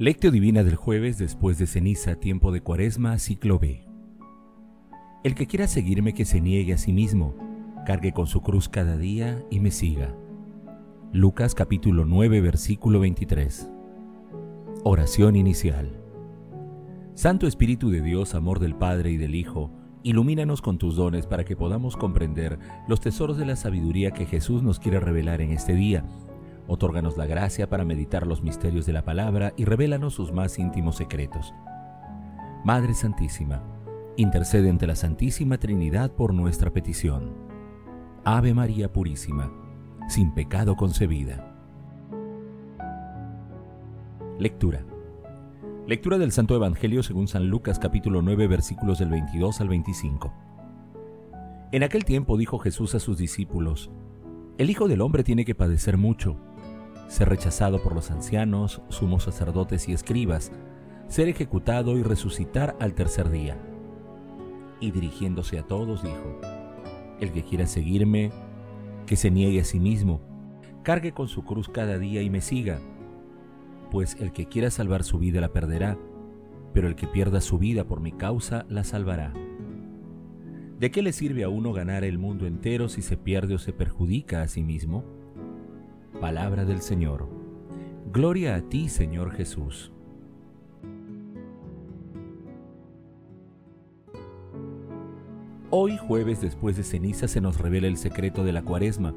Lectio Divina del jueves después de ceniza, tiempo de cuaresma, ciclo B. El que quiera seguirme que se niegue a sí mismo, cargue con su cruz cada día y me siga. Lucas capítulo 9 versículo 23. Oración inicial. Santo Espíritu de Dios, amor del Padre y del Hijo, ilumínanos con tus dones para que podamos comprender los tesoros de la sabiduría que Jesús nos quiere revelar en este día Otórganos la gracia para meditar los misterios de la palabra y revélanos sus más íntimos secretos. Madre Santísima, intercede ante la Santísima Trinidad por nuestra petición. Ave María Purísima, sin pecado concebida. Lectura. Lectura del Santo Evangelio según San Lucas capítulo 9 versículos del 22 al 25. En aquel tiempo dijo Jesús a sus discípulos, El Hijo del Hombre tiene que padecer mucho ser rechazado por los ancianos, sumos sacerdotes y escribas, ser ejecutado y resucitar al tercer día. Y dirigiéndose a todos dijo, El que quiera seguirme, que se niegue a sí mismo, cargue con su cruz cada día y me siga, pues el que quiera salvar su vida la perderá, pero el que pierda su vida por mi causa la salvará. ¿De qué le sirve a uno ganar el mundo entero si se pierde o se perjudica a sí mismo? Palabra del Señor. Gloria a ti, Señor Jesús. Hoy jueves después de ceniza se nos revela el secreto de la cuaresma,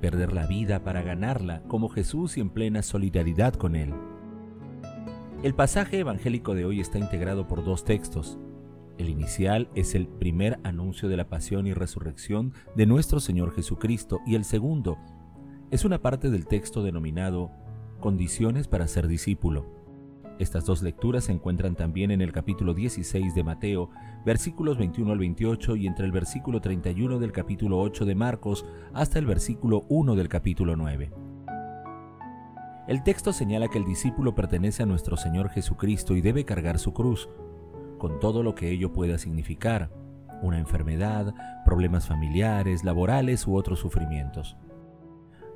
perder la vida para ganarla como Jesús y en plena solidaridad con Él. El pasaje evangélico de hoy está integrado por dos textos. El inicial es el primer anuncio de la pasión y resurrección de nuestro Señor Jesucristo y el segundo es una parte del texto denominado Condiciones para ser discípulo. Estas dos lecturas se encuentran también en el capítulo 16 de Mateo, versículos 21 al 28 y entre el versículo 31 del capítulo 8 de Marcos hasta el versículo 1 del capítulo 9. El texto señala que el discípulo pertenece a nuestro Señor Jesucristo y debe cargar su cruz, con todo lo que ello pueda significar, una enfermedad, problemas familiares, laborales u otros sufrimientos.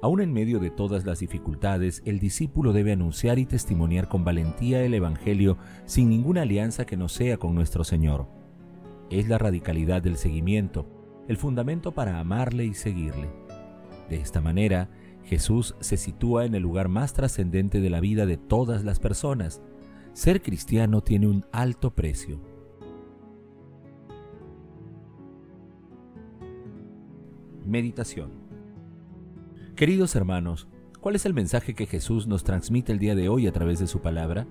Aún en medio de todas las dificultades, el discípulo debe anunciar y testimoniar con valentía el Evangelio sin ninguna alianza que no sea con nuestro Señor. Es la radicalidad del seguimiento, el fundamento para amarle y seguirle. De esta manera, Jesús se sitúa en el lugar más trascendente de la vida de todas las personas. Ser cristiano tiene un alto precio. Meditación Queridos hermanos, ¿cuál es el mensaje que Jesús nos transmite el día de hoy a través de su palabra?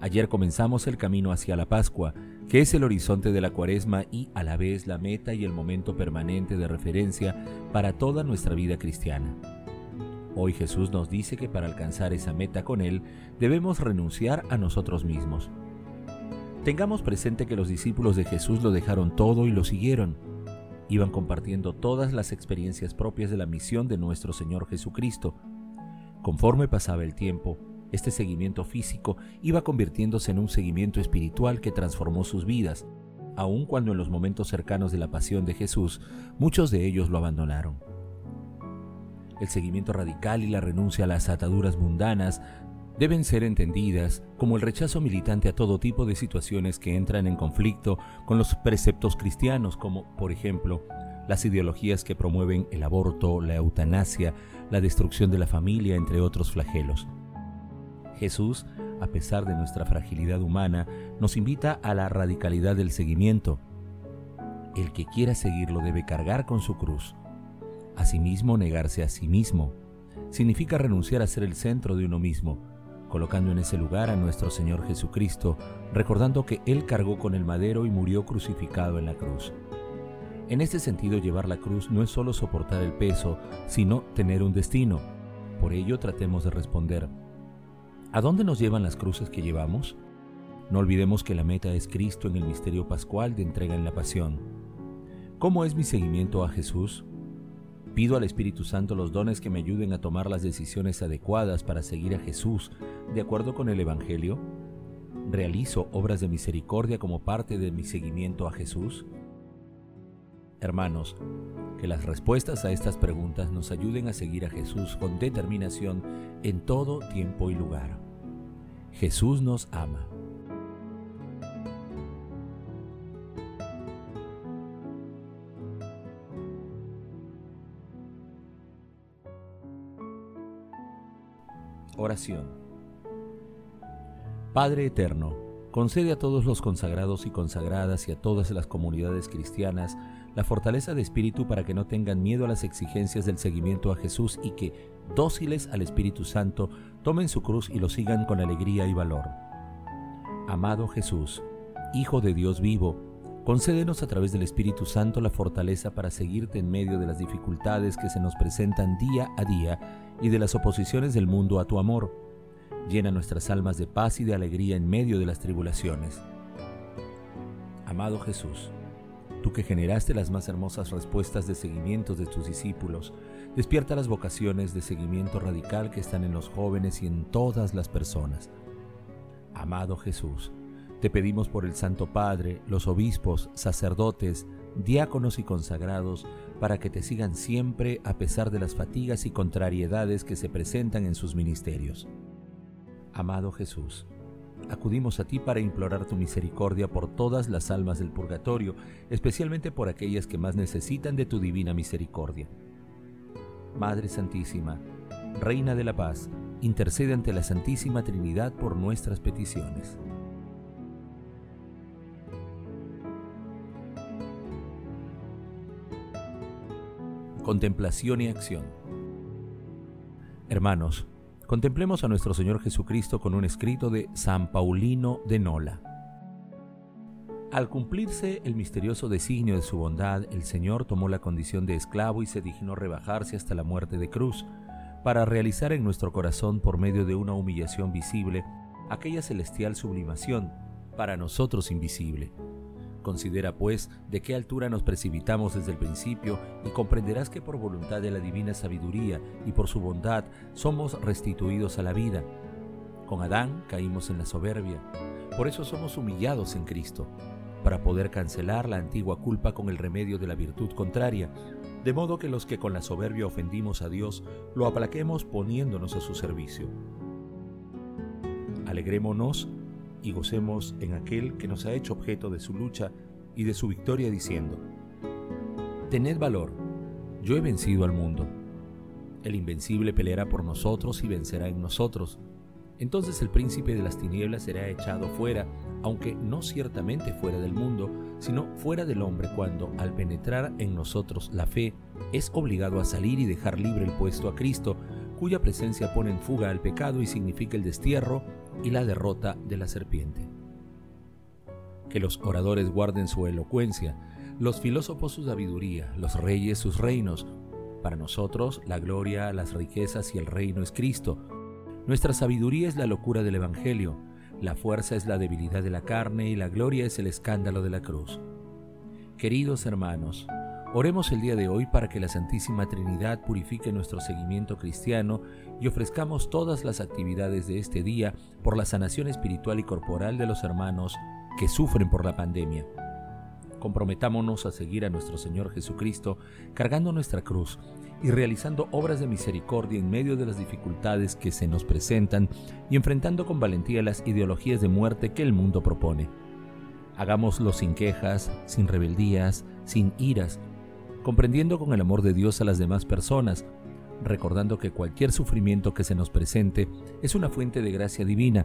Ayer comenzamos el camino hacia la Pascua, que es el horizonte de la cuaresma y a la vez la meta y el momento permanente de referencia para toda nuestra vida cristiana. Hoy Jesús nos dice que para alcanzar esa meta con Él debemos renunciar a nosotros mismos. Tengamos presente que los discípulos de Jesús lo dejaron todo y lo siguieron Iban compartiendo todas las experiencias propias de la misión de nuestro Señor Jesucristo. Conforme pasaba el tiempo, este seguimiento físico iba convirtiéndose en un seguimiento espiritual que transformó sus vidas, aun cuando en los momentos cercanos de la pasión de Jesús muchos de ellos lo abandonaron. El seguimiento radical y la renuncia a las ataduras mundanas deben ser entendidas como el rechazo militante a todo tipo de situaciones que entran en conflicto con los preceptos cristianos, como por ejemplo las ideologías que promueven el aborto, la eutanasia, la destrucción de la familia, entre otros flagelos. Jesús, a pesar de nuestra fragilidad humana, nos invita a la radicalidad del seguimiento. El que quiera seguirlo debe cargar con su cruz. Asimismo, negarse a sí mismo. Significa renunciar a ser el centro de uno mismo, colocando en ese lugar a nuestro Señor Jesucristo, recordando que Él cargó con el madero y murió crucificado en la cruz. En este sentido, llevar la cruz no es solo soportar el peso, sino tener un destino. Por ello, tratemos de responder, ¿a dónde nos llevan las cruces que llevamos? No olvidemos que la meta es Cristo en el misterio pascual de entrega en la pasión. ¿Cómo es mi seguimiento a Jesús? Pido al Espíritu Santo los dones que me ayuden a tomar las decisiones adecuadas para seguir a Jesús de acuerdo con el Evangelio. ¿Realizo obras de misericordia como parte de mi seguimiento a Jesús? Hermanos, que las respuestas a estas preguntas nos ayuden a seguir a Jesús con determinación en todo tiempo y lugar. Jesús nos ama. Oración. Padre Eterno, concede a todos los consagrados y consagradas y a todas las comunidades cristianas la fortaleza de espíritu para que no tengan miedo a las exigencias del seguimiento a Jesús y que, dóciles al Espíritu Santo, tomen su cruz y lo sigan con alegría y valor. Amado Jesús, Hijo de Dios vivo, concédenos a través del Espíritu Santo la fortaleza para seguirte en medio de las dificultades que se nos presentan día a día y de las oposiciones del mundo a tu amor Llena nuestras almas de paz y de alegría en medio de las tribulaciones. Amado Jesús, tú que generaste las más hermosas respuestas de seguimiento de tus discípulos, despierta las vocaciones de seguimiento radical que están en los jóvenes y en todas las personas. Amado Jesús, te pedimos por el Santo Padre, los obispos, sacerdotes, diáconos y consagrados, para que te sigan siempre a pesar de las fatigas y contrariedades que se presentan en sus ministerios. Amado Jesús, acudimos a ti para implorar tu misericordia por todas las almas del purgatorio, especialmente por aquellas que más necesitan de tu divina misericordia. Madre Santísima, Reina de la Paz, intercede ante la Santísima Trinidad por nuestras peticiones. Contemplación y acción. Hermanos, Contemplemos a nuestro Señor Jesucristo con un escrito de San Paulino de Nola. Al cumplirse el misterioso designio de su bondad, el Señor tomó la condición de esclavo y se dignó rebajarse hasta la muerte de cruz, para realizar en nuestro corazón, por medio de una humillación visible, aquella celestial sublimación, para nosotros invisible Considera, pues, de qué altura nos precipitamos desde el principio y comprenderás que por voluntad de la divina sabiduría y por su bondad somos restituidos a la vida. Con Adán caímos en la soberbia, por eso somos humillados en Cristo, para poder cancelar la antigua culpa con el remedio de la virtud contraria, de modo que los que con la soberbia ofendimos a Dios lo aplaquemos poniéndonos a su servicio. Alegrémonos y gocemos en aquel que nos ha hecho objeto de su lucha y de su victoria diciendo, Tened valor, yo he vencido al mundo. El invencible peleará por nosotros y vencerá en nosotros. Entonces el príncipe de las tinieblas será echado fuera, aunque no ciertamente fuera del mundo, sino fuera del hombre cuando, al penetrar en nosotros la fe, es obligado a salir y dejar libre el puesto a Cristo, cuya presencia pone en fuga al pecado y significa el destierro y la derrota de la serpiente. Que los oradores guarden su elocuencia, los filósofos su sabiduría, los reyes sus reinos. Para nosotros la gloria, las riquezas y el reino es Cristo. Nuestra sabiduría es la locura del Evangelio, la fuerza es la debilidad de la carne y la gloria es el escándalo de la cruz. Queridos hermanos, Oremos el día de hoy para que la Santísima Trinidad purifique nuestro seguimiento cristiano y ofrezcamos todas las actividades de este día por la sanación espiritual y corporal de los hermanos que sufren por la pandemia. Comprometámonos a seguir a nuestro Señor Jesucristo cargando nuestra cruz y realizando obras de misericordia en medio de las dificultades que se nos presentan y enfrentando con valentía las ideologías de muerte que el mundo propone. Hagámoslo sin quejas, sin rebeldías, sin iras, comprendiendo con el amor de Dios a las demás personas, recordando que cualquier sufrimiento que se nos presente es una fuente de gracia divina.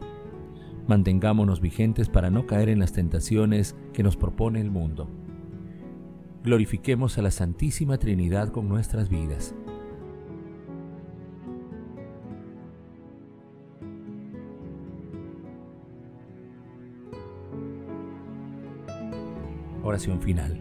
Mantengámonos vigentes para no caer en las tentaciones que nos propone el mundo. Glorifiquemos a la Santísima Trinidad con nuestras vidas. Oración final.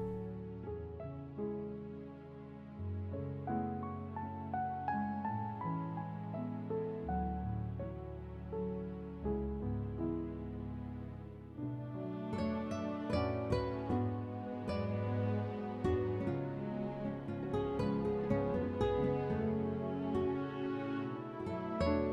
Bye.